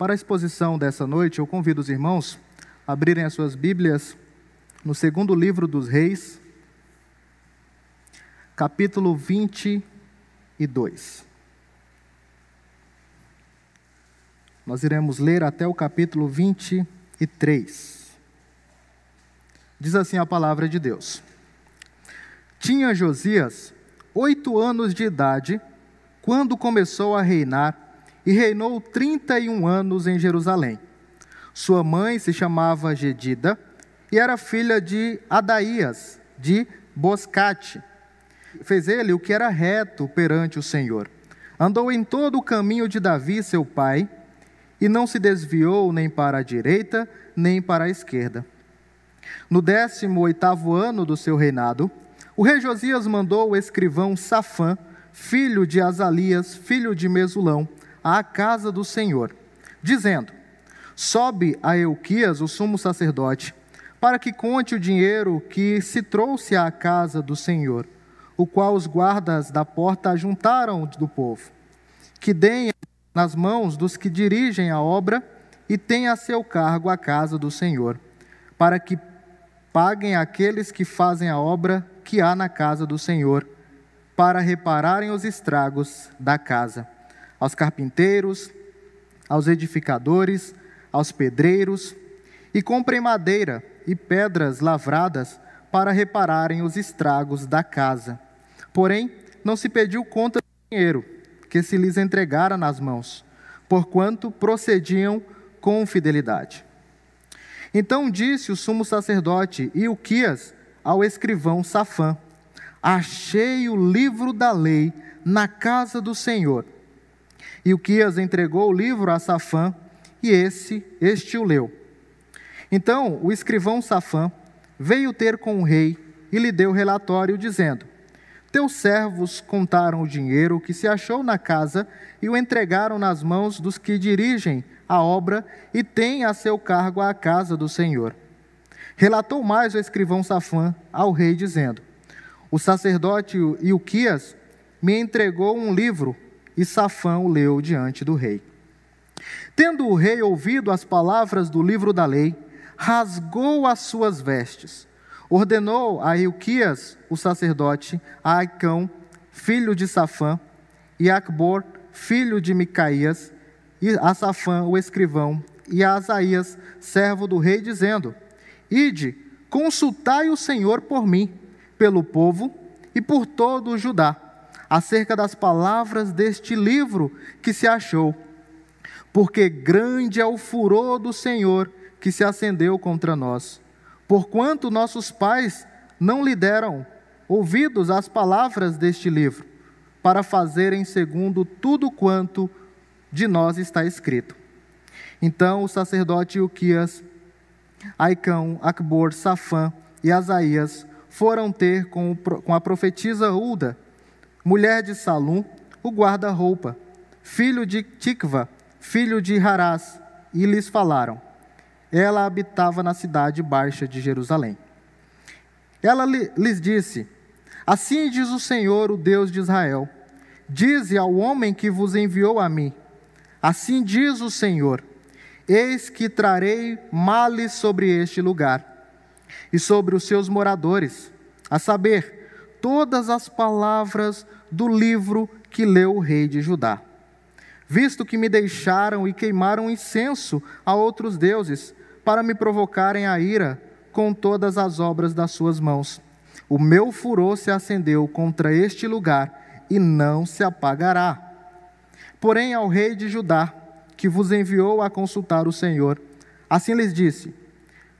Para a exposição dessa noite, eu convido os irmãos a abrirem as suas Bíblias no segundo livro dos Reis, capítulo 22. Nós iremos ler até o capítulo 23. Diz assim a palavra de Deus: Tinha Josias oito anos de idade quando começou a reinar e reinou trinta e um anos em Jerusalém. Sua mãe se chamava Gedida e era filha de Adaías, de Boscate. Fez ele o que era reto perante o Senhor. Andou em todo o caminho de Davi, seu pai, e não se desviou nem para a direita, nem para a esquerda. No décimo oitavo ano do seu reinado, o rei Josias mandou o escrivão Safã, filho de Azalias, filho de Mesulão, à casa do Senhor, dizendo: Sobe a Euquias, o sumo sacerdote, para que conte o dinheiro que se trouxe à casa do Senhor, o qual os guardas da porta ajuntaram do povo. Que deem nas mãos dos que dirigem a obra e tenha a seu cargo a casa do Senhor, para que paguem aqueles que fazem a obra que há na casa do Senhor, para repararem os estragos da casa, aos carpinteiros, aos edificadores, aos pedreiros, e comprem madeira e pedras lavradas para repararem os estragos da casa. Porém, não se pediu conta do dinheiro que se lhes entregara nas mãos, porquanto procediam com fidelidade. Então disse o sumo sacerdote Ilquias ao escrivão Safã: Achei o livro da lei na casa do Senhor. Ilquias entregou o livro a Safã, e esse, este o leu. Então o escrivão Safã veio ter com o rei e lhe deu relatório, dizendo: Teus servos contaram o dinheiro que se achou na casa e o entregaram nas mãos dos que dirigem a obra e têm a seu cargo a casa do Senhor. Relatou mais o escrivão Safã ao rei, dizendo: O sacerdote Ilquias me entregou um livro, e Safã o leu diante do rei. Tendo o rei ouvido as palavras do livro da lei, rasgou as suas vestes ordenou a Ilquias, o sacerdote, a Aicão, filho de Safã, e a Acbor, filho de Micaías, e a Safã, o escrivão, e a Asaías, servo do rei, dizendo: Ide, consultai o Senhor por mim, pelo povo e por todo o Judá, acerca das palavras deste livro que se achou. Porque grande é o furor do Senhor que se acendeu contra nós porquanto nossos pais não lhe deram ouvidos às palavras deste livro, para fazerem segundo tudo quanto de nós está escrito. Então o sacerdote Uquias, Aicão, Acbor, Safã e Asaías foram ter com, com a profetisa Ulda, mulher de Salum, o guarda-roupa, filho de Tikva, filho de Harás, e lhes falaram: ela habitava na cidade baixa de Jerusalém. Ela lhes disse: Assim diz o Senhor, o Deus de Israel: Dize ao homem que vos enviou a mim: Assim diz o Senhor: Eis que trarei males sobre este lugar e sobre os seus moradores, a saber, todas as palavras do livro que leu o rei de Judá. Visto que me deixaram e queimaram incenso a outros deuses, para me provocarem a ira com todas as obras das suas mãos. O meu furor se acendeu contra este lugar e não se apagará. Porém, ao rei de Judá, que vos enviou a consultar o Senhor, assim lhes disse: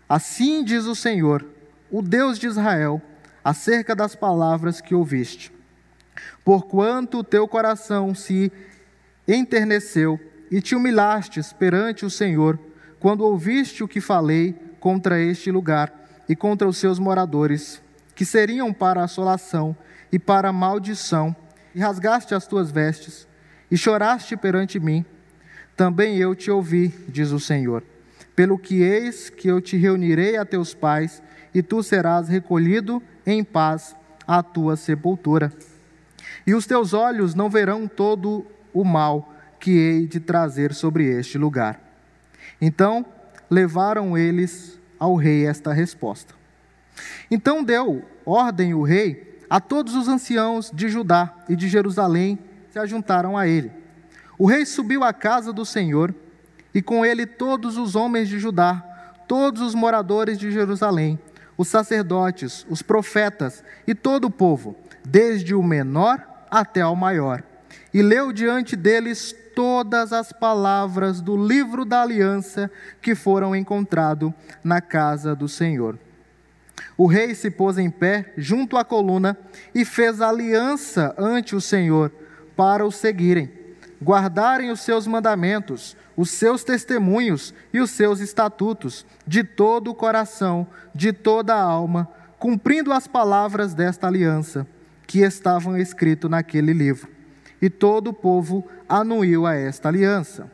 Assim diz o Senhor, o Deus de Israel, acerca das palavras que ouviste. Porquanto o teu coração se enterneceu e te humilhastes perante o Senhor, quando ouviste o que falei contra este lugar e contra os seus moradores, que seriam para assolação e para maldição, e rasgaste as tuas vestes, e choraste perante mim, também eu te ouvi, diz o Senhor. Pelo que eis que eu te reunirei a teus pais, e tu serás recolhido em paz à tua sepultura. E os teus olhos não verão todo o mal que hei de trazer sobre este lugar Então levaram eles ao rei esta resposta. Então deu ordem o rei a todos os anciãos de Judá e de Jerusalém se ajuntaram a ele. O rei subiu à casa do Senhor e com ele todos os homens de Judá, todos os moradores de Jerusalém, os sacerdotes, os profetas e todo o povo, desde o menor até ao maior. E leu diante deles todas as palavras do livro da aliança que foram encontrado na casa do Senhor. O rei se pôs em pé junto à coluna e fez aliança ante o Senhor para o seguirem, guardarem os seus mandamentos, os seus testemunhos e os seus estatutos de todo o coração, de toda a alma, cumprindo as palavras desta aliança que estavam escritas naquele livro. E todo o povo anuiu a esta aliança.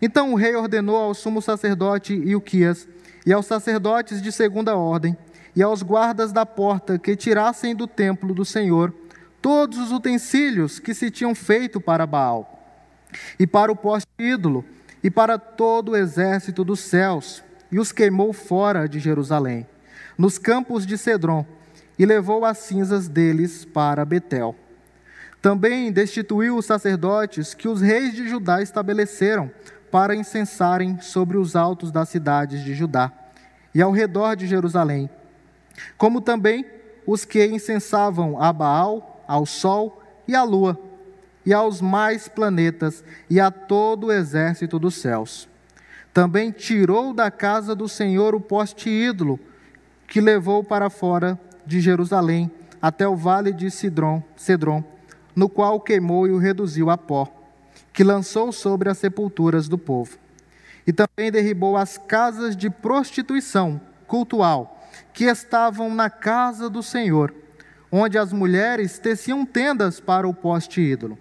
Então o rei ordenou ao sumo sacerdote Ilquias e aos sacerdotes de segunda ordem e aos guardas da porta que tirassem do templo do Senhor todos os utensílios que se tinham feito para Baal, e para o poste ídolo, e para todo o exército dos céus, e os queimou fora de Jerusalém, nos campos de Cedron, e levou as cinzas deles para Betel. Também destituiu os sacerdotes que os reis de Judá estabeleceram para incensarem sobre os altos das cidades de Judá e ao redor de Jerusalém, como também os que incensavam a Baal, ao sol e à lua, e aos mais planetas e a todo o exército dos céus. Também tirou da casa do Senhor o poste ídolo, que levou para fora de Jerusalém, até o vale de Sidron, Cedron, no qual queimou e o reduziu a pó, que lançou sobre as sepulturas do povo. E também derribou as casas de prostituição cultual, que estavam na casa do Senhor, onde as mulheres teciam tendas para o poste ídolo.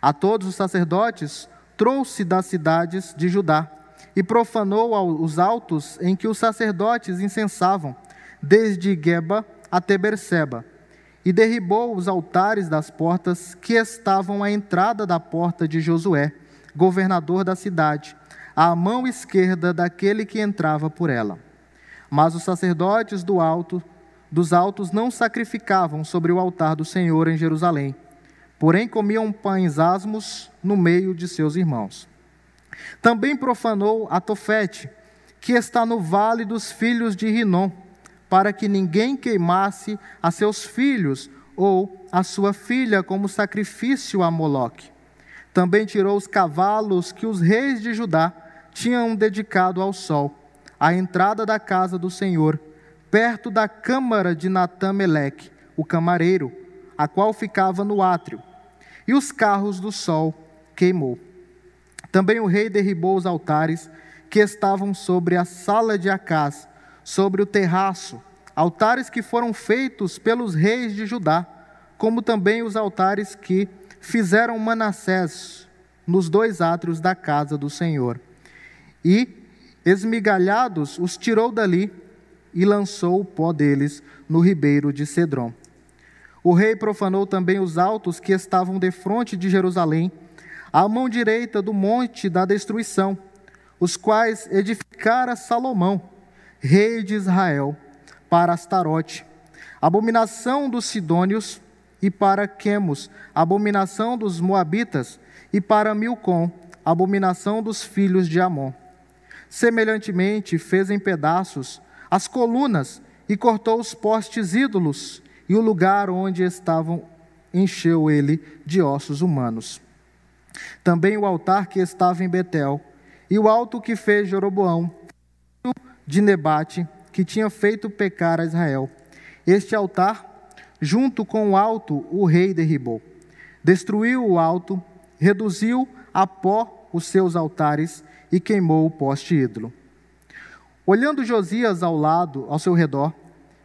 A todos os sacerdotes trouxe das cidades de Judá e profanou os altos em que os sacerdotes incensavam, desde Geba até Berseba e derribou os altares das portas que estavam à entrada da porta de Josué, governador da cidade, à mão esquerda daquele que entrava por ela. Mas os sacerdotes do alto, dos altos não sacrificavam sobre o altar do Senhor em Jerusalém, porém comiam pães asmos no meio de seus irmãos. Também profanou a Tofete, que está no vale dos filhos de Rinom, para que ninguém queimasse a seus filhos ou a sua filha como sacrifício a Moloque. Também tirou os cavalos que os reis de Judá tinham dedicado ao sol, à entrada da casa do Senhor, perto da câmara de Natã-Meleque, o camareiro, a qual ficava no átrio, e os carros do sol queimou. Também o rei derribou os altares que estavam sobre a sala de Acás, sobre o terraço, altares que foram feitos pelos reis de Judá, como também os altares que fizeram Manassés nos dois átrios da casa do Senhor. E, esmigalhados, os tirou dali e lançou o pó deles no ribeiro de Cedron. O rei profanou também os altos que estavam defronte de Jerusalém, à mão direita do monte da destruição, os quais edificara Salomão rei de Israel, para Astarote, abominação dos Sidônios, e para Quemos, abominação dos Moabitas, e para Milcom, abominação dos filhos de Amon. Semelhantemente, fez em pedaços as colunas e cortou os postes ídolos, e o lugar onde estavam encheu ele de ossos humanos. Também o altar que estava em Betel, e o alto que fez Jeroboão, de Nebate, que tinha feito pecar a Israel. Este altar, junto com o alto, o rei derribou. Destruiu o alto, reduziu a pó os seus altares e queimou o poste ídolo. Olhando Josias ao lado, ao seu redor,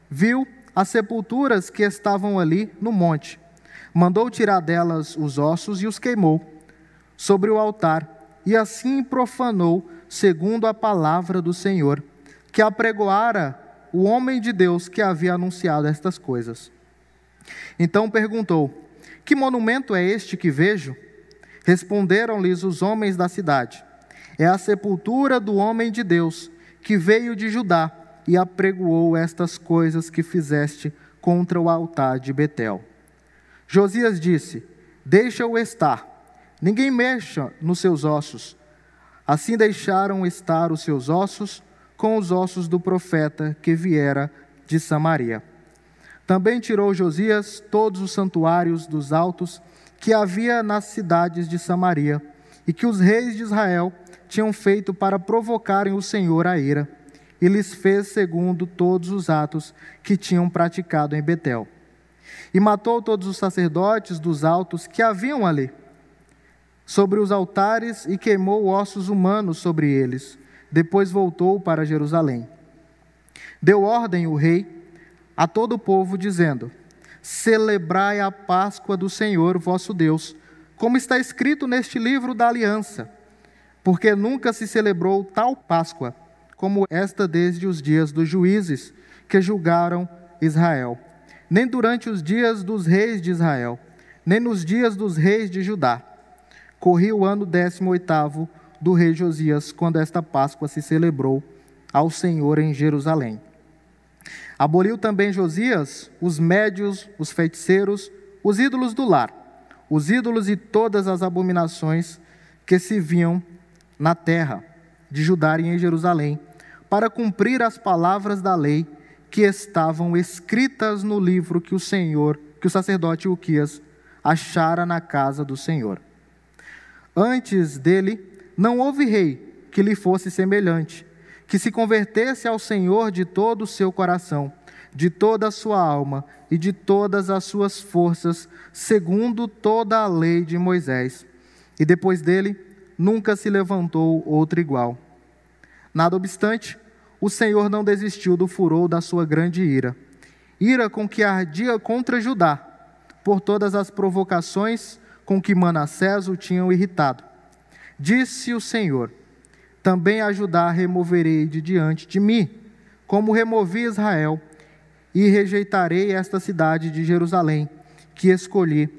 viu as sepulturas que estavam ali no monte. Mandou tirar delas os ossos e os queimou sobre o altar, e assim profanou, segundo a palavra do Senhor que apregoara o homem de Deus que havia anunciado estas coisas. Então perguntou: Que monumento é este que vejo? Responderam-lhes os homens da cidade: É a sepultura do homem de Deus, que veio de Judá e apregoou estas coisas que fizeste contra o altar de Betel. Josias disse: Deixa-o estar, ninguém mexa nos seus ossos. Assim deixaram estar os seus ossos com os ossos do profeta que viera de Samaria. Também tirou Josias todos os santuários dos altos que havia nas cidades de Samaria e que os reis de Israel tinham feito para provocarem o Senhor a ira, e lhes fez segundo todos os atos que tinham praticado em Betel. E matou todos os sacerdotes dos altos que haviam ali, sobre os altares, e queimou ossos humanos sobre eles. Depois voltou para Jerusalém. Deu ordem o rei a todo o povo, dizendo: Celebrai a Páscoa do Senhor vosso Deus, como está escrito neste livro da aliança porque nunca se celebrou tal Páscoa como esta desde os dias dos juízes que julgaram Israel, nem durante os dias dos reis de Israel, nem nos dias dos reis de Judá. Corria o ano décimo oitavo do rei Josias, quando esta Páscoa se celebrou ao Senhor em Jerusalém. Aboliu também Josias os médios, os feiticeiros, os ídolos do lar, os ídolos e todas as abominações que se viam na terra de Judá e em Jerusalém, para cumprir as palavras da lei que estavam escritas no livro que o Senhor, que o sacerdote Uquias achara na casa do Senhor. Antes dele, não houve rei que lhe fosse semelhante, que se convertesse ao Senhor de todo o seu coração, de toda a sua alma e de todas as suas forças, segundo toda a lei de Moisés. E depois dele, nunca se levantou outro igual. Nada obstante, o Senhor não desistiu do furor da sua grande ira, ira com que ardia contra Judá, por todas as provocações com que Manassés o tinham irritado. Disse o Senhor: Também a Judá removerei de diante de mim, como removi Israel, e rejeitarei esta cidade de Jerusalém, que escolhi,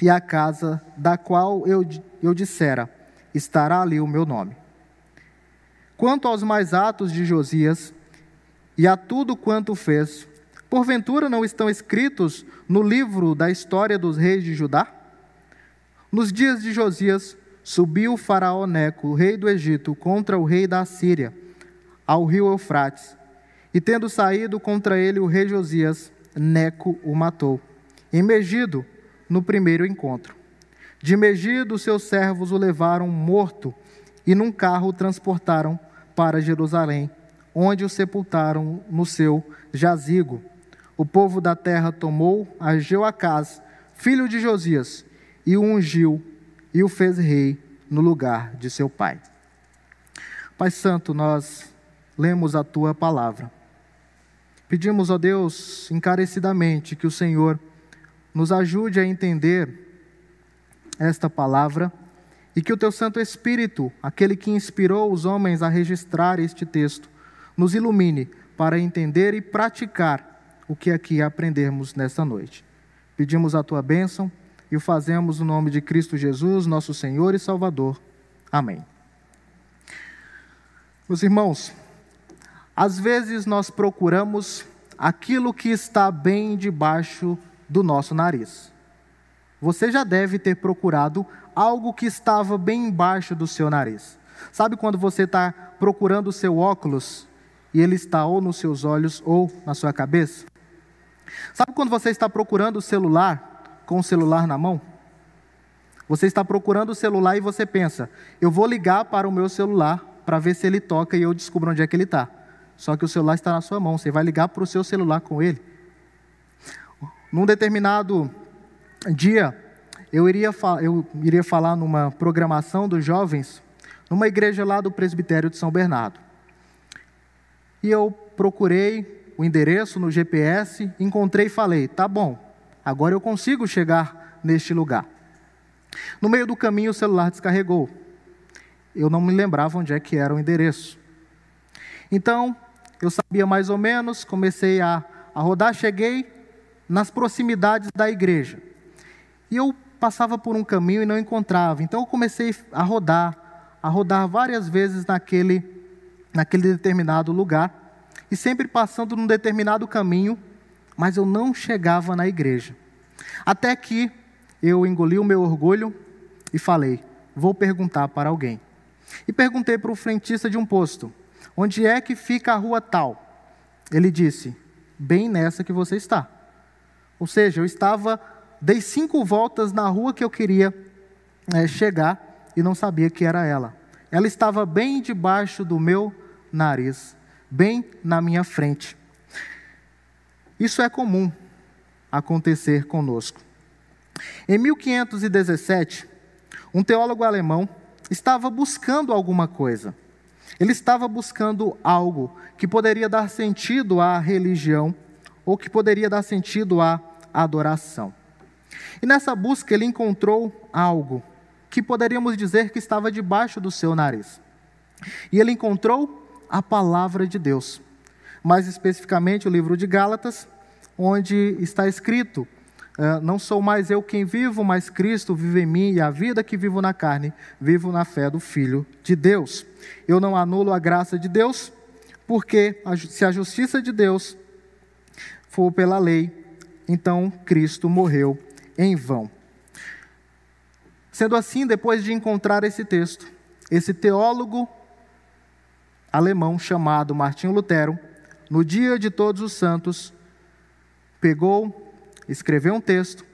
e a casa da qual eu, eu dissera: estará ali o meu nome. Quanto aos mais atos de Josias e a tudo quanto fez, porventura não estão escritos no livro da história dos reis de Judá? Nos dias de Josias, subiu o faraó Neco, rei do Egito, contra o rei da Assíria, ao rio Eufrates. E tendo saído contra ele o rei Josias, Neco o matou, em Megido, no primeiro encontro. De Megido, seus servos o levaram morto e num carro o transportaram para Jerusalém, onde o sepultaram no seu jazigo. O povo da terra tomou a Jeoacás, filho de Josias, e o ungiu e o fez rei no lugar de seu pai. Pai Santo, nós lemos a tua palavra. Pedimos, ó Deus, encarecidamente que o Senhor nos ajude a entender esta palavra e que o teu Santo Espírito, aquele que inspirou os homens a registrar este texto, nos ilumine para entender e praticar o que aqui aprendemos nesta noite. Pedimos a tua bênção e o fazemos no nome de Cristo Jesus, nosso Senhor e Salvador. Amém. Meus irmãos, às vezes nós procuramos aquilo que está bem debaixo do nosso nariz. Você já deve ter procurado algo que estava bem embaixo do seu nariz. Sabe quando você está procurando o seu óculos e ele está ou nos seus olhos ou na sua cabeça? Sabe quando você está procurando o celular com o celular na mão? Você está procurando o celular e você pensa: eu vou ligar para o meu celular para ver se ele toca e eu descubro onde é que ele está. Só que o celular está na sua mão, você vai ligar para o seu celular com ele. Num determinado dia, eu iria, eu iria falar numa programação dos jovens, numa igreja lá do presbitério de São Bernardo. E eu procurei o endereço no GPS, encontrei e falei: tá bom, agora eu consigo chegar neste lugar. No meio do caminho, o celular descarregou. Eu não me lembrava onde é que era o endereço. Então, eu sabia mais ou menos, comecei a, a rodar, cheguei nas proximidades da igreja. E eu passava por um caminho e não encontrava. Então eu comecei a rodar, a rodar várias vezes naquele, naquele determinado lugar, e sempre passando num determinado caminho, mas eu não chegava na igreja. Até que eu engoli o meu orgulho e falei: vou perguntar para alguém. E perguntei para o frentista de um posto: onde é que fica a rua tal? Ele disse: bem nessa que você está. Ou seja, eu estava, dei cinco voltas na rua que eu queria é, chegar e não sabia que era ela. Ela estava bem debaixo do meu nariz, bem na minha frente. Isso é comum acontecer conosco. Em 1517, um teólogo alemão estava buscando alguma coisa. Ele estava buscando algo que poderia dar sentido à religião ou que poderia dar sentido à adoração. E nessa busca ele encontrou algo que poderíamos dizer que estava debaixo do seu nariz. E ele encontrou a palavra de Deus. Mais especificamente o livro de Gálatas, onde está escrito: ah, Não sou mais eu quem vivo, mas Cristo vive em mim, e a vida que vivo na carne, vivo na fé do Filho de Deus. Eu não anulo a graça de Deus, porque se a justiça de Deus for pela lei, então Cristo morreu em vão. Sendo assim, depois de encontrar esse texto, esse teólogo alemão chamado Martinho Lutero, no dia de Todos os Santos, pegou, escreveu um texto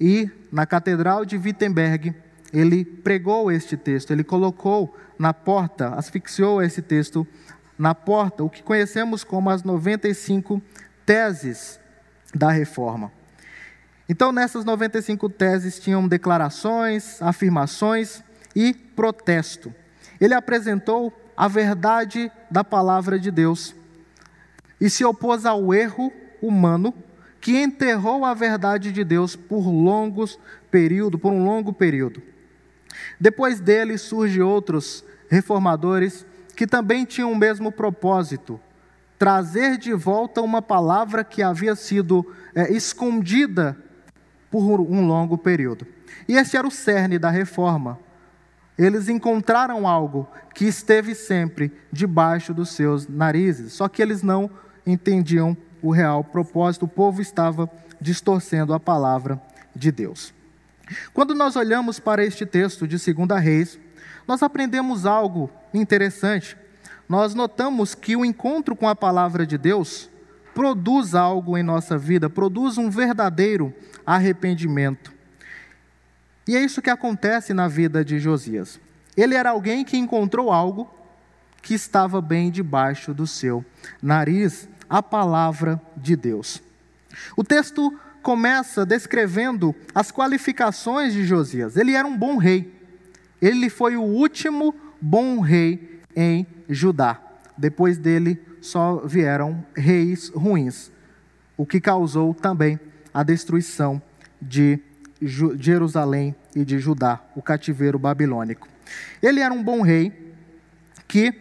e, na Catedral de Wittenberg, ele pregou este texto, ele colocou na porta, asfixiou esse texto na porta, o que conhecemos como as 95 teses da reforma. Então, nessas 95 teses tinham declarações, afirmações e protesto. Ele apresentou a verdade da palavra de Deus e se opôs ao erro humano que enterrou a verdade de Deus por longos período, por um longo período. Depois dele surgem outros reformadores que também tinham o mesmo propósito, trazer de volta uma palavra que havia sido é, escondida por um longo período. E esse era o cerne da reforma. Eles encontraram algo que esteve sempre debaixo dos seus narizes, só que eles não entendiam o real propósito, o povo estava distorcendo a palavra de Deus. Quando nós olhamos para este texto de 2 Reis, nós aprendemos algo interessante nós notamos que o encontro com a palavra de Deus produz algo em nossa vida, produz um verdadeiro arrependimento. E é isso que acontece na vida de Josias. Ele era alguém que encontrou algo que estava bem debaixo do seu nariz, a palavra de Deus. O texto começa descrevendo as qualificações de Josias. Ele era um bom rei. Ele foi o último bom rei em Judá. Depois dele só vieram reis ruins, o que causou também a destruição de Jerusalém e de Judá, o cativeiro babilônico. Ele era um bom rei que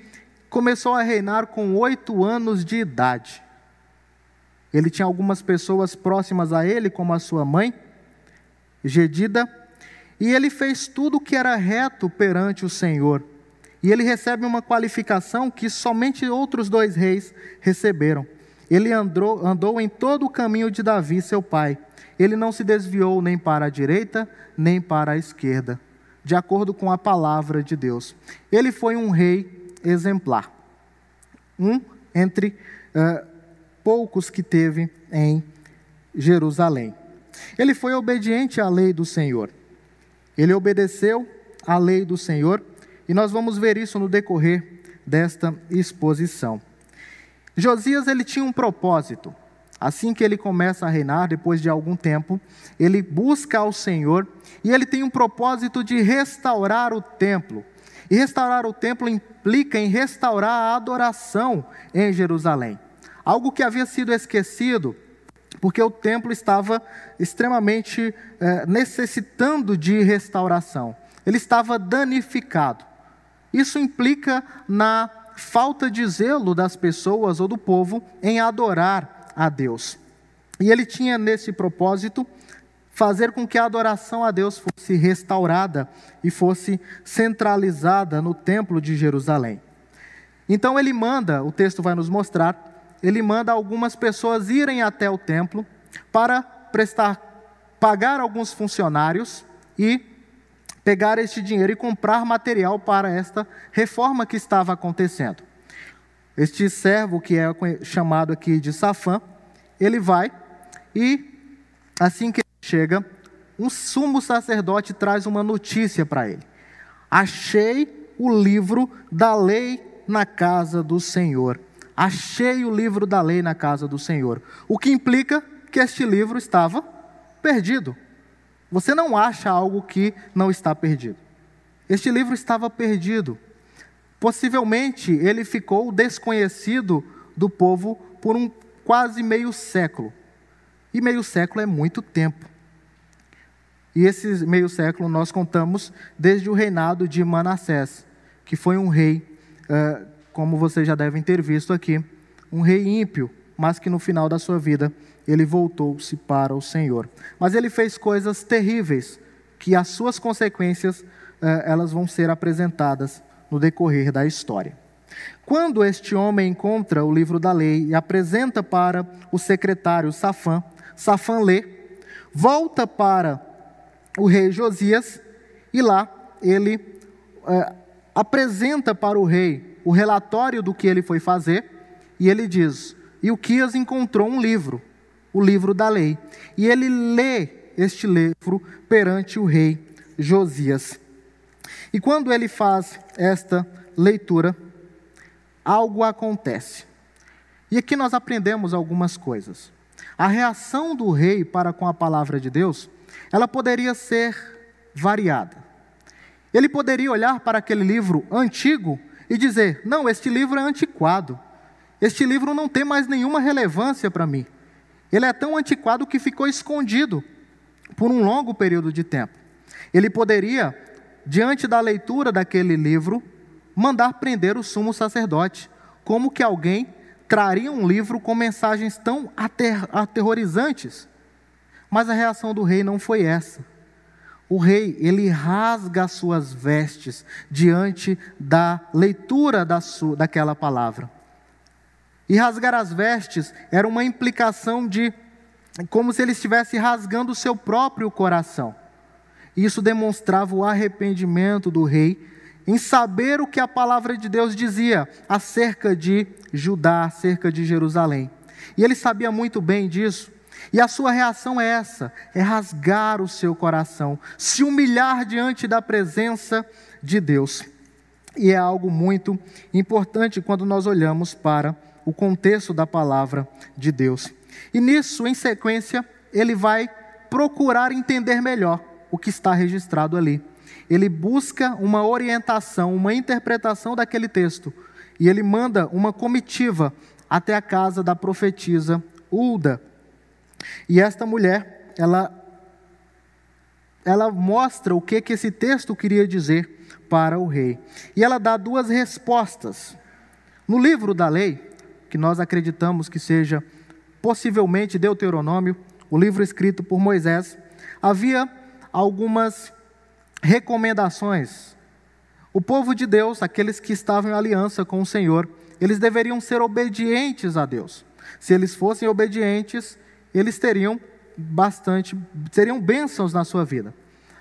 começou a reinar com oito anos de idade. Ele tinha algumas pessoas próximas a ele, como a sua mãe, Gedida, e ele fez tudo o que era reto perante o Senhor. E ele recebe uma qualificação que somente outros dois reis receberam. Ele andou, andou em todo o caminho de Davi, seu pai. Ele não se desviou nem para a direita, nem para a esquerda, de acordo com a palavra de Deus. Ele foi um rei exemplar. Um entre uh, poucos que teve em Jerusalém. Ele foi obediente à lei do Senhor. Ele obedeceu à lei do Senhor e nós vamos ver isso no decorrer desta exposição. Josias ele tinha um propósito. Assim que ele começa a reinar, depois de algum tempo, ele busca ao Senhor e ele tem um propósito de restaurar o templo. E restaurar o templo implica em restaurar a adoração em Jerusalém. Algo que havia sido esquecido, porque o templo estava extremamente eh, necessitando de restauração. Ele estava danificado. Isso implica na falta de zelo das pessoas ou do povo em adorar a Deus. E ele tinha nesse propósito fazer com que a adoração a Deus fosse restaurada e fosse centralizada no templo de Jerusalém. Então ele manda, o texto vai nos mostrar, ele manda algumas pessoas irem até o templo para prestar pagar alguns funcionários e pegar este dinheiro e comprar material para esta reforma que estava acontecendo. Este servo, que é chamado aqui de Safã, ele vai e, assim que chega, um sumo sacerdote traz uma notícia para ele. Achei o livro da lei na casa do Senhor. Achei o livro da lei na casa do Senhor. O que implica que este livro estava perdido. Você não acha algo que não está perdido. Este livro estava perdido. Possivelmente ele ficou desconhecido do povo por um quase meio século. E meio século é muito tempo. E esse meio século nós contamos desde o reinado de Manassés, que foi um rei, eh, como vocês já devem ter visto aqui, um rei ímpio, mas que no final da sua vida ele voltou-se para o Senhor. Mas ele fez coisas terríveis, que as suas consequências eh, elas vão ser apresentadas no decorrer da história. Quando este homem encontra o livro da lei e apresenta para o secretário Safã, Safã lê, volta para o rei Josias e lá ele é, apresenta para o rei o relatório do que ele foi fazer e ele diz: E o Quias encontrou um livro, o livro da lei, e ele lê este livro perante o rei Josias. E quando ele faz esta leitura, algo acontece. E aqui nós aprendemos algumas coisas. A reação do rei para com a palavra de Deus, ela poderia ser variada. Ele poderia olhar para aquele livro antigo e dizer: Não, este livro é antiquado. Este livro não tem mais nenhuma relevância para mim. Ele é tão antiquado que ficou escondido por um longo período de tempo. Ele poderia, diante da leitura daquele livro, mandar prender o sumo sacerdote. Como que alguém traria um livro com mensagens tão ater aterrorizantes? Mas a reação do rei não foi essa. O rei, ele rasga as suas vestes diante da leitura da daquela palavra. E rasgar as vestes era uma implicação de como se ele estivesse rasgando o seu próprio coração. Isso demonstrava o arrependimento do rei em saber o que a palavra de Deus dizia acerca de Judá, acerca de Jerusalém. E ele sabia muito bem disso. E a sua reação é essa: é rasgar o seu coração, se humilhar diante da presença de Deus. E é algo muito importante quando nós olhamos para o contexto da palavra de Deus. E nisso, em sequência, ele vai procurar entender melhor o que está registrado ali ele busca uma orientação, uma interpretação daquele texto, e ele manda uma comitiva até a casa da profetisa Ulda. E esta mulher, ela ela mostra o que que esse texto queria dizer para o rei. E ela dá duas respostas. No livro da lei, que nós acreditamos que seja possivelmente Deuteronômio, o livro escrito por Moisés, havia algumas recomendações. O povo de Deus, aqueles que estavam em aliança com o Senhor, eles deveriam ser obedientes a Deus. Se eles fossem obedientes, eles teriam bastante, seriam bênçãos na sua vida.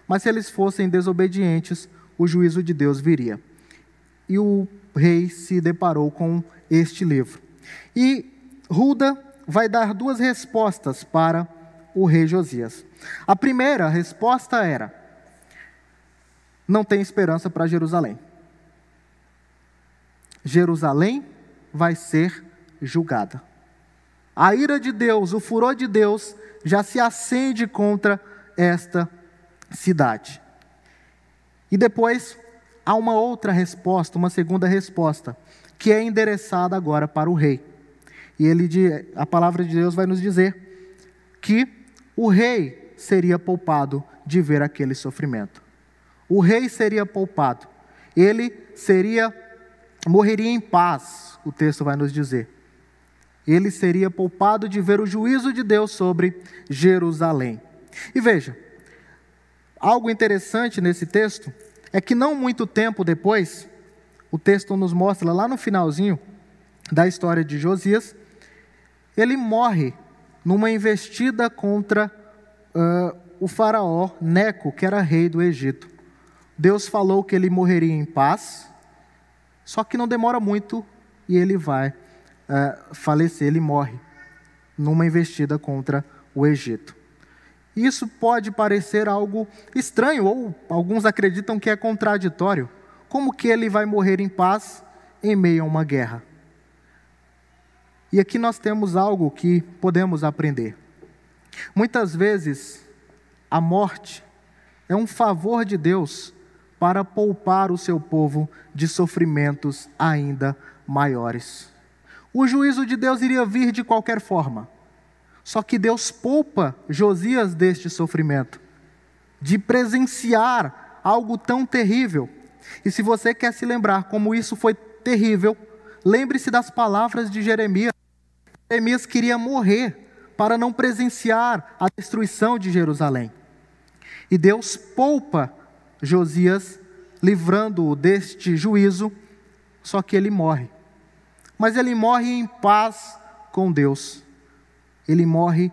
Mas se eles fossem desobedientes, o juízo de Deus viria. E o rei se deparou com este livro. E Ruda vai dar duas respostas para o rei Josias. A primeira resposta era: não tem esperança para Jerusalém. Jerusalém vai ser julgada. A ira de Deus, o furor de Deus já se acende contra esta cidade. E depois há uma outra resposta, uma segunda resposta, que é endereçada agora para o rei. E ele a palavra de Deus vai nos dizer que o rei seria poupado de ver aquele sofrimento o rei seria poupado. Ele seria morreria em paz, o texto vai nos dizer. Ele seria poupado de ver o juízo de Deus sobre Jerusalém. E veja, algo interessante nesse texto é que não muito tempo depois, o texto nos mostra lá no finalzinho da história de Josias, ele morre numa investida contra uh, o faraó Neco, que era rei do Egito. Deus falou que ele morreria em paz, só que não demora muito e ele vai uh, falecer, ele morre numa investida contra o Egito. Isso pode parecer algo estranho, ou alguns acreditam que é contraditório. Como que ele vai morrer em paz em meio a uma guerra? E aqui nós temos algo que podemos aprender. Muitas vezes, a morte é um favor de Deus para poupar o seu povo de sofrimentos ainda maiores. O juízo de Deus iria vir de qualquer forma. Só que Deus poupa Josias deste sofrimento, de presenciar algo tão terrível. E se você quer se lembrar como isso foi terrível, lembre-se das palavras de Jeremias. Jeremias queria morrer para não presenciar a destruição de Jerusalém. E Deus poupa Josias, livrando-o deste juízo, só que ele morre. Mas ele morre em paz com Deus ele morre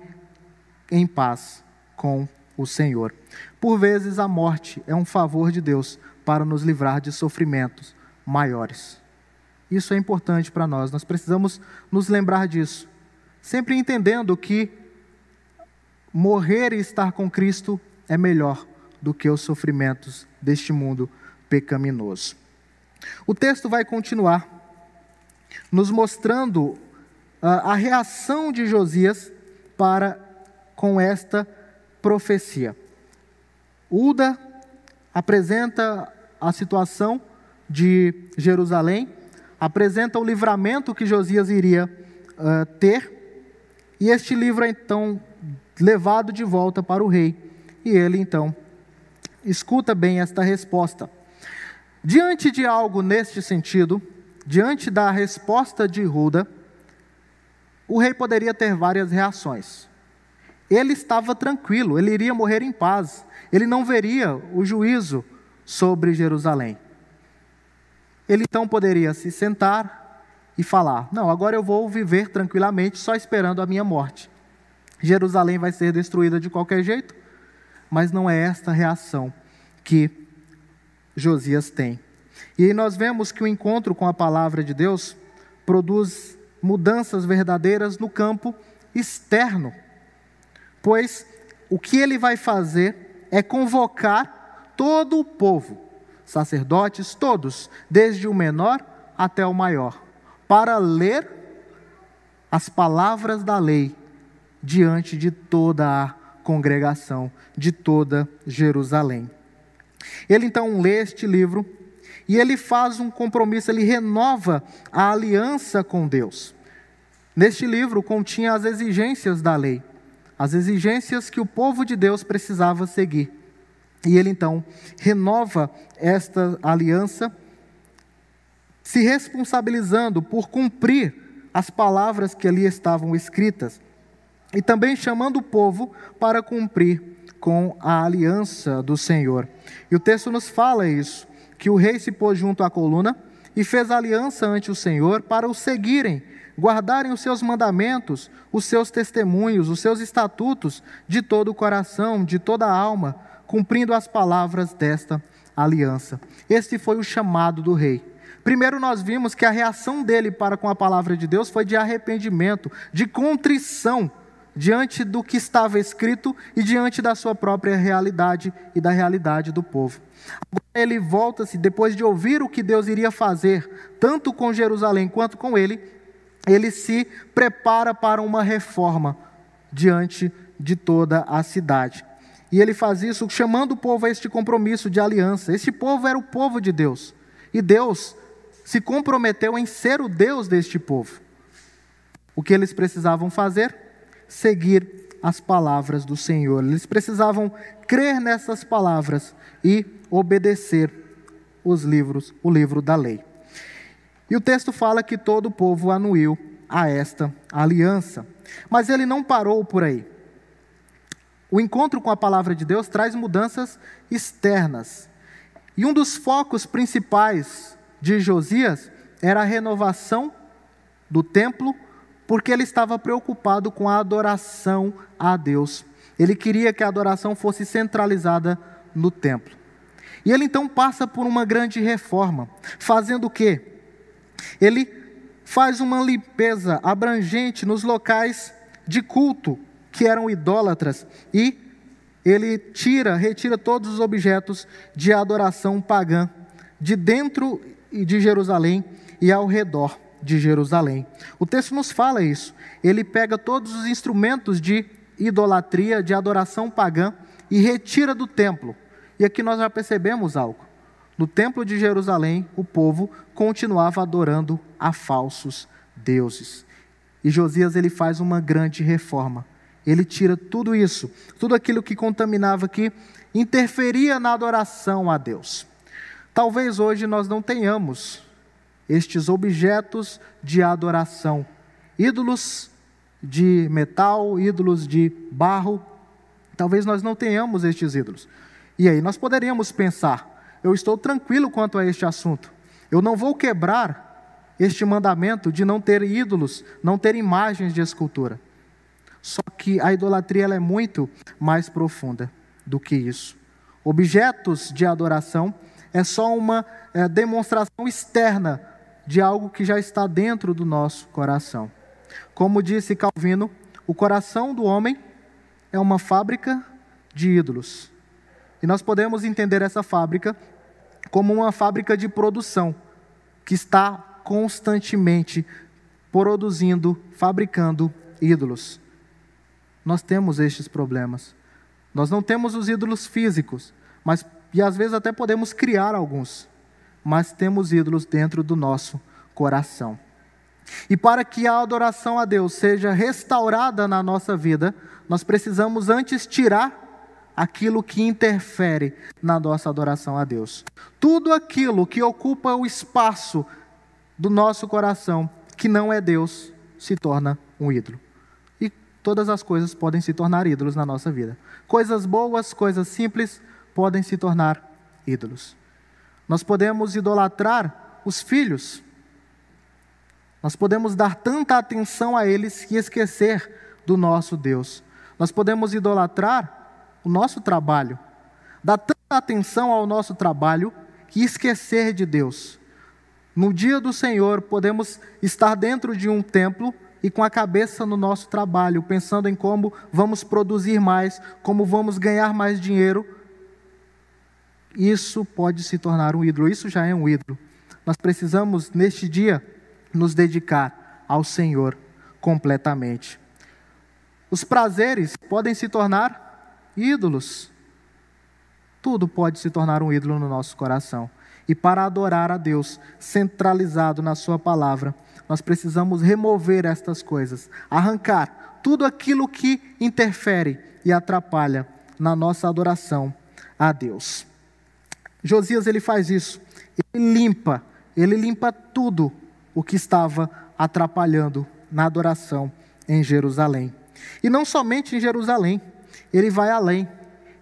em paz com o Senhor. Por vezes, a morte é um favor de Deus para nos livrar de sofrimentos maiores. Isso é importante para nós, nós precisamos nos lembrar disso, sempre entendendo que morrer e estar com Cristo é melhor do que os sofrimentos deste mundo pecaminoso. O texto vai continuar nos mostrando a reação de Josias para com esta profecia. Uda apresenta a situação de Jerusalém, apresenta o livramento que Josias iria uh, ter, e este livro é então levado de volta para o rei, e ele então escuta bem esta resposta. Diante de algo neste sentido, diante da resposta de Ruda, o rei poderia ter várias reações. Ele estava tranquilo, ele iria morrer em paz, ele não veria o juízo sobre Jerusalém. Ele então poderia se sentar e falar: Não, agora eu vou viver tranquilamente, só esperando a minha morte. Jerusalém vai ser destruída de qualquer jeito, mas não é esta reação que Josias tem. E aí nós vemos que o encontro com a palavra de Deus produz mudanças verdadeiras no campo externo. Pois o que ele vai fazer é convocar todo o povo, sacerdotes todos, desde o menor até o maior, para ler as palavras da lei diante de toda a congregação, de toda Jerusalém. Ele então lê este livro e ele faz um compromisso, ele renova a aliança com Deus. Neste livro continha as exigências da lei, as exigências que o povo de Deus precisava seguir. E ele então renova esta aliança, se responsabilizando por cumprir as palavras que ali estavam escritas, e também chamando o povo para cumprir com a aliança do Senhor. E o texto nos fala isso que o rei se pôs junto à coluna e fez aliança ante o Senhor para o seguirem, guardarem os seus mandamentos, os seus testemunhos, os seus estatutos de todo o coração, de toda a alma, cumprindo as palavras desta aliança. Este foi o chamado do rei. Primeiro, nós vimos que a reação dele para com a palavra de Deus foi de arrependimento, de contrição diante do que estava escrito e diante da sua própria realidade e da realidade do povo. Agora ele volta-se, depois de ouvir o que Deus iria fazer, tanto com Jerusalém quanto com ele, ele se prepara para uma reforma diante de toda a cidade. E ele faz isso chamando o povo a este compromisso de aliança. Este povo era o povo de Deus. E Deus se comprometeu em ser o Deus deste povo. O que eles precisavam fazer? Seguir as palavras do Senhor. Eles precisavam crer nessas palavras e obedecer os livros, o livro da lei. E o texto fala que todo o povo anuiu a esta aliança. Mas ele não parou por aí. O encontro com a palavra de Deus traz mudanças externas. E um dos focos principais de Josias era a renovação do templo, porque ele estava preocupado com a adoração a Deus. Ele queria que a adoração fosse centralizada no templo. E ele então passa por uma grande reforma, fazendo o quê? Ele faz uma limpeza abrangente nos locais de culto que eram idólatras e ele tira, retira todos os objetos de adoração pagã de dentro de Jerusalém e ao redor de Jerusalém. O texto nos fala isso. Ele pega todos os instrumentos de idolatria, de adoração pagã e retira do templo. E aqui nós já percebemos algo. No templo de Jerusalém, o povo continuava adorando a falsos deuses. E Josias ele faz uma grande reforma. Ele tira tudo isso, tudo aquilo que contaminava, que interferia na adoração a Deus. Talvez hoje nós não tenhamos estes objetos de adoração, ídolos de metal, ídolos de barro. Talvez nós não tenhamos estes ídolos. E aí nós poderíamos pensar: eu estou tranquilo quanto a este assunto. Eu não vou quebrar este mandamento de não ter ídolos, não ter imagens de escultura. Só que a idolatria ela é muito mais profunda do que isso. Objetos de adoração é só uma é, demonstração externa de algo que já está dentro do nosso coração. Como disse Calvino, o coração do homem é uma fábrica de ídolos. E nós podemos entender essa fábrica como uma fábrica de produção que está constantemente produzindo, fabricando ídolos nós temos estes problemas. Nós não temos os ídolos físicos, mas e às vezes até podemos criar alguns, mas temos ídolos dentro do nosso coração. E para que a adoração a Deus seja restaurada na nossa vida, nós precisamos antes tirar aquilo que interfere na nossa adoração a Deus. Tudo aquilo que ocupa o espaço do nosso coração, que não é Deus, se torna um ídolo todas as coisas podem se tornar ídolos na nossa vida. Coisas boas, coisas simples podem se tornar ídolos. Nós podemos idolatrar os filhos. Nós podemos dar tanta atenção a eles e esquecer do nosso Deus. Nós podemos idolatrar o nosso trabalho, dar tanta atenção ao nosso trabalho e esquecer de Deus. No dia do Senhor, podemos estar dentro de um templo e com a cabeça no nosso trabalho, pensando em como vamos produzir mais, como vamos ganhar mais dinheiro, isso pode se tornar um ídolo. Isso já é um ídolo. Nós precisamos, neste dia, nos dedicar ao Senhor completamente. Os prazeres podem se tornar ídolos. Tudo pode se tornar um ídolo no nosso coração. E para adorar a Deus, centralizado na Sua palavra, nós precisamos remover estas coisas, arrancar tudo aquilo que interfere e atrapalha na nossa adoração a Deus. Josias ele faz isso, ele limpa, ele limpa tudo o que estava atrapalhando na adoração em Jerusalém. E não somente em Jerusalém, ele vai além,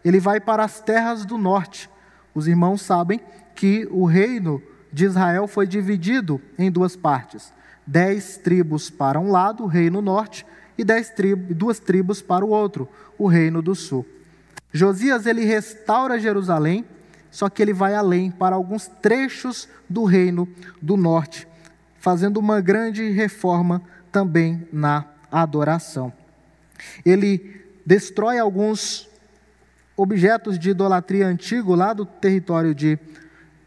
ele vai para as terras do norte. Os irmãos sabem que o reino de Israel foi dividido em duas partes dez tribos para um lado, o reino norte, e dez tribos, duas tribos para o outro, o reino do sul. Josias ele restaura Jerusalém, só que ele vai além para alguns trechos do reino do norte, fazendo uma grande reforma também na adoração. Ele destrói alguns objetos de idolatria antigo lá do território de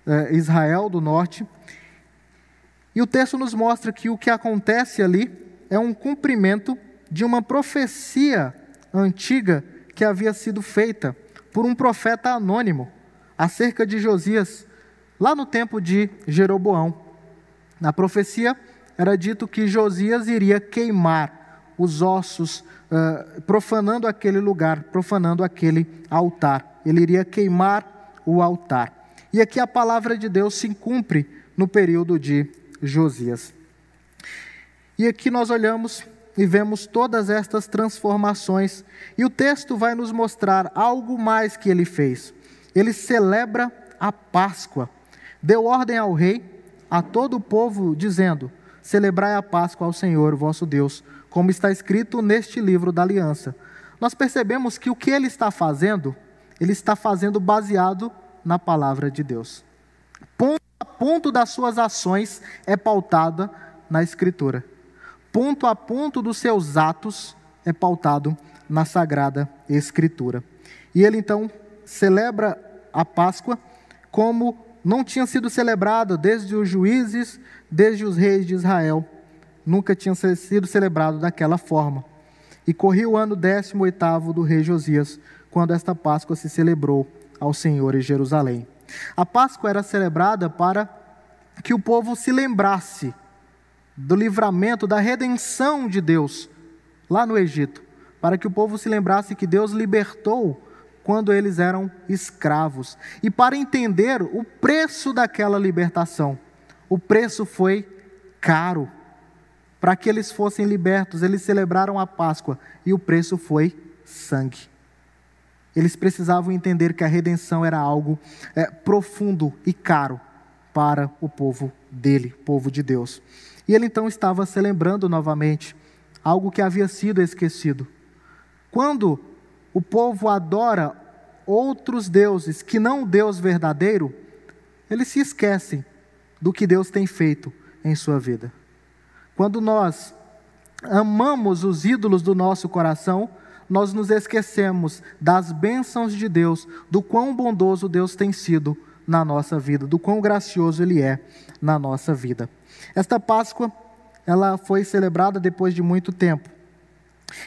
eh, Israel do norte e o texto nos mostra que o que acontece ali é um cumprimento de uma profecia antiga que havia sido feita por um profeta anônimo acerca de Josias, lá no tempo de Jeroboão. Na profecia era dito que Josias iria queimar os ossos, uh, profanando aquele lugar, profanando aquele altar. Ele iria queimar o altar. E aqui a palavra de Deus se cumpre no período de Josias. E aqui nós olhamos e vemos todas estas transformações. E o texto vai nos mostrar algo mais que ele fez. Ele celebra a Páscoa. Deu ordem ao rei, a todo o povo, dizendo: Celebrai a Páscoa ao Senhor, vosso Deus, como está escrito neste livro da aliança. Nós percebemos que o que ele está fazendo, ele está fazendo baseado na palavra de Deus. A ponto das suas ações é pautada na Escritura ponto a ponto dos seus atos é pautado na Sagrada Escritura. E ele então celebra a Páscoa como não tinha sido celebrado desde os juízes, desde os reis de Israel. Nunca tinha sido celebrado daquela forma. E corria o ano 18 do rei Josias, quando esta Páscoa se celebrou ao Senhor em Jerusalém. A Páscoa era celebrada para que o povo se lembrasse do livramento, da redenção de Deus lá no Egito, para que o povo se lembrasse que Deus libertou quando eles eram escravos, e para entender o preço daquela libertação. O preço foi caro. Para que eles fossem libertos, eles celebraram a Páscoa e o preço foi sangue. Eles precisavam entender que a redenção era algo é, profundo e caro para o povo dele, povo de Deus. E ele então estava se lembrando novamente algo que havia sido esquecido. Quando o povo adora outros deuses que não o Deus verdadeiro, eles se esquecem do que Deus tem feito em sua vida. Quando nós amamos os ídolos do nosso coração, nós nos esquecemos das bênçãos de Deus, do quão bondoso Deus tem sido na nossa vida, do quão gracioso Ele é na nossa vida. Esta Páscoa, ela foi celebrada depois de muito tempo.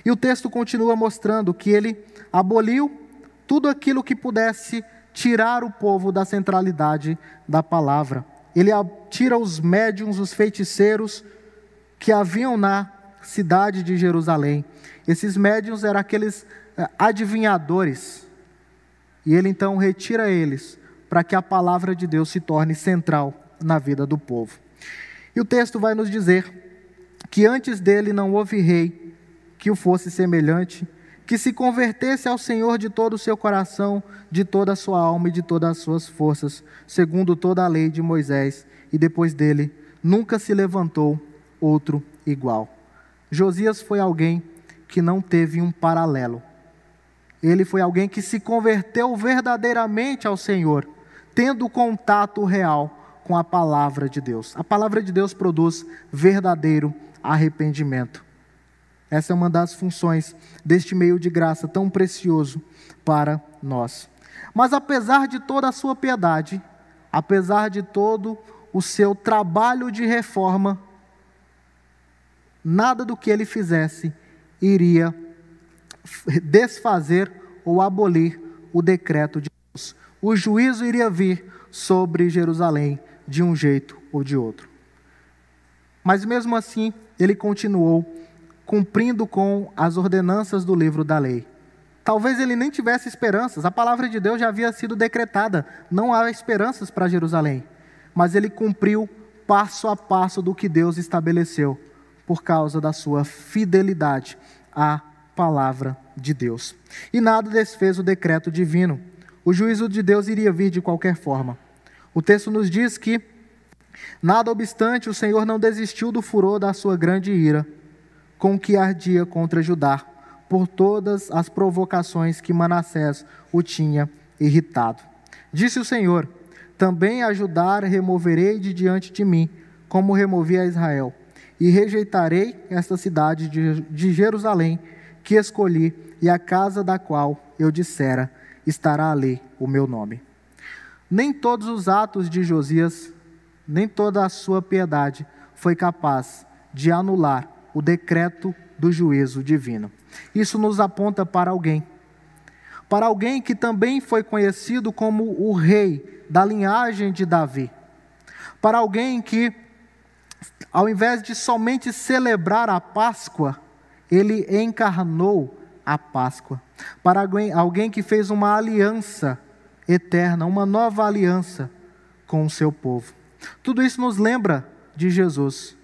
E o texto continua mostrando que ele aboliu tudo aquilo que pudesse tirar o povo da centralidade da palavra. Ele tira os médiums, os feiticeiros que haviam na cidade de Jerusalém. Esses médiums eram aqueles eh, adivinhadores. E ele então retira eles para que a palavra de Deus se torne central na vida do povo. E o texto vai nos dizer que antes dele não houve rei que o fosse semelhante, que se convertesse ao Senhor de todo o seu coração, de toda a sua alma e de todas as suas forças, segundo toda a lei de Moisés, e depois dele nunca se levantou outro igual. Josias foi alguém que não teve um paralelo. Ele foi alguém que se converteu verdadeiramente ao Senhor, tendo contato real com a palavra de Deus. A palavra de Deus produz verdadeiro arrependimento. Essa é uma das funções deste meio de graça tão precioso para nós. Mas apesar de toda a sua piedade, apesar de todo o seu trabalho de reforma, nada do que ele fizesse iria desfazer ou abolir o decreto de Deus. O juízo iria vir sobre Jerusalém de um jeito ou de outro. Mas mesmo assim, ele continuou cumprindo com as ordenanças do livro da lei. Talvez ele nem tivesse esperanças, a palavra de Deus já havia sido decretada, não há esperanças para Jerusalém. Mas ele cumpriu passo a passo do que Deus estabeleceu, por causa da sua fidelidade à palavra de Deus. E nada desfez o decreto divino. O juízo de Deus iria vir de qualquer forma. O texto nos diz que, nada obstante, o Senhor não desistiu do furor da sua grande ira, com que ardia contra Judá, por todas as provocações que Manassés o tinha irritado. Disse o Senhor: Também a Judá removerei de diante de mim, como removi a Israel, e rejeitarei esta cidade de, Jerusalém, que escolhi, e a casa da qual eu dissera: estará ali o meu nome. Nem todos os atos de Josias, nem toda a sua piedade foi capaz de anular o decreto do juízo divino. Isso nos aponta para alguém. Para alguém que também foi conhecido como o rei da linhagem de Davi. Para alguém que, ao invés de somente celebrar a Páscoa, ele encarnou a Páscoa. Para alguém, que fez uma aliança eterna, uma nova aliança com o seu povo. Tudo isso nos lembra de Jesus.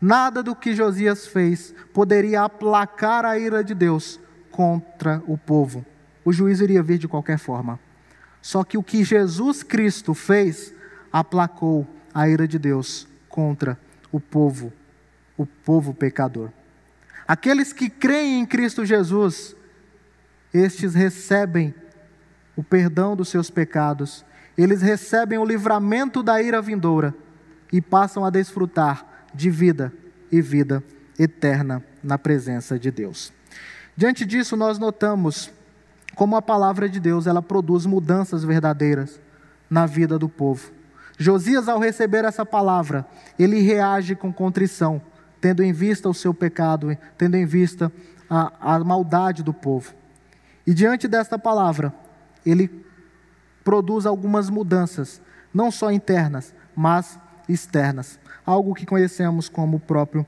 Nada do que Josias fez poderia aplacar a ira de Deus contra o povo. O juízo iria vir de qualquer forma. Só que o que Jesus Cristo fez aplacou a ira de Deus contra o povo, o povo pecador. Aqueles que creem em Cristo Jesus, estes recebem o perdão dos seus pecados, eles recebem o livramento da ira vindoura e passam a desfrutar de vida e vida eterna na presença de Deus. Diante disso, nós notamos como a palavra de Deus ela produz mudanças verdadeiras na vida do povo. Josias, ao receber essa palavra, ele reage com contrição, tendo em vista o seu pecado, tendo em vista a, a maldade do povo. E diante desta palavra, ele produz algumas mudanças, não só internas, mas externas algo que conhecemos como o próprio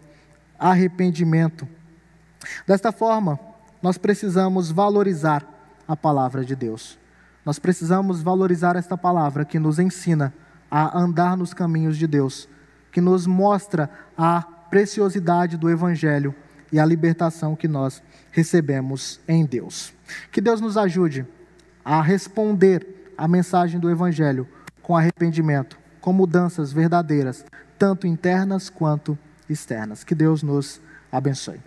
arrependimento. Desta forma, nós precisamos valorizar a palavra de Deus. Nós precisamos valorizar esta palavra que nos ensina a andar nos caminhos de Deus, que nos mostra a preciosidade do Evangelho e a libertação que nós recebemos em Deus. Que Deus nos ajude a responder à mensagem do Evangelho com arrependimento, com mudanças verdadeiras, tanto internas quanto externas. Que Deus nos abençoe.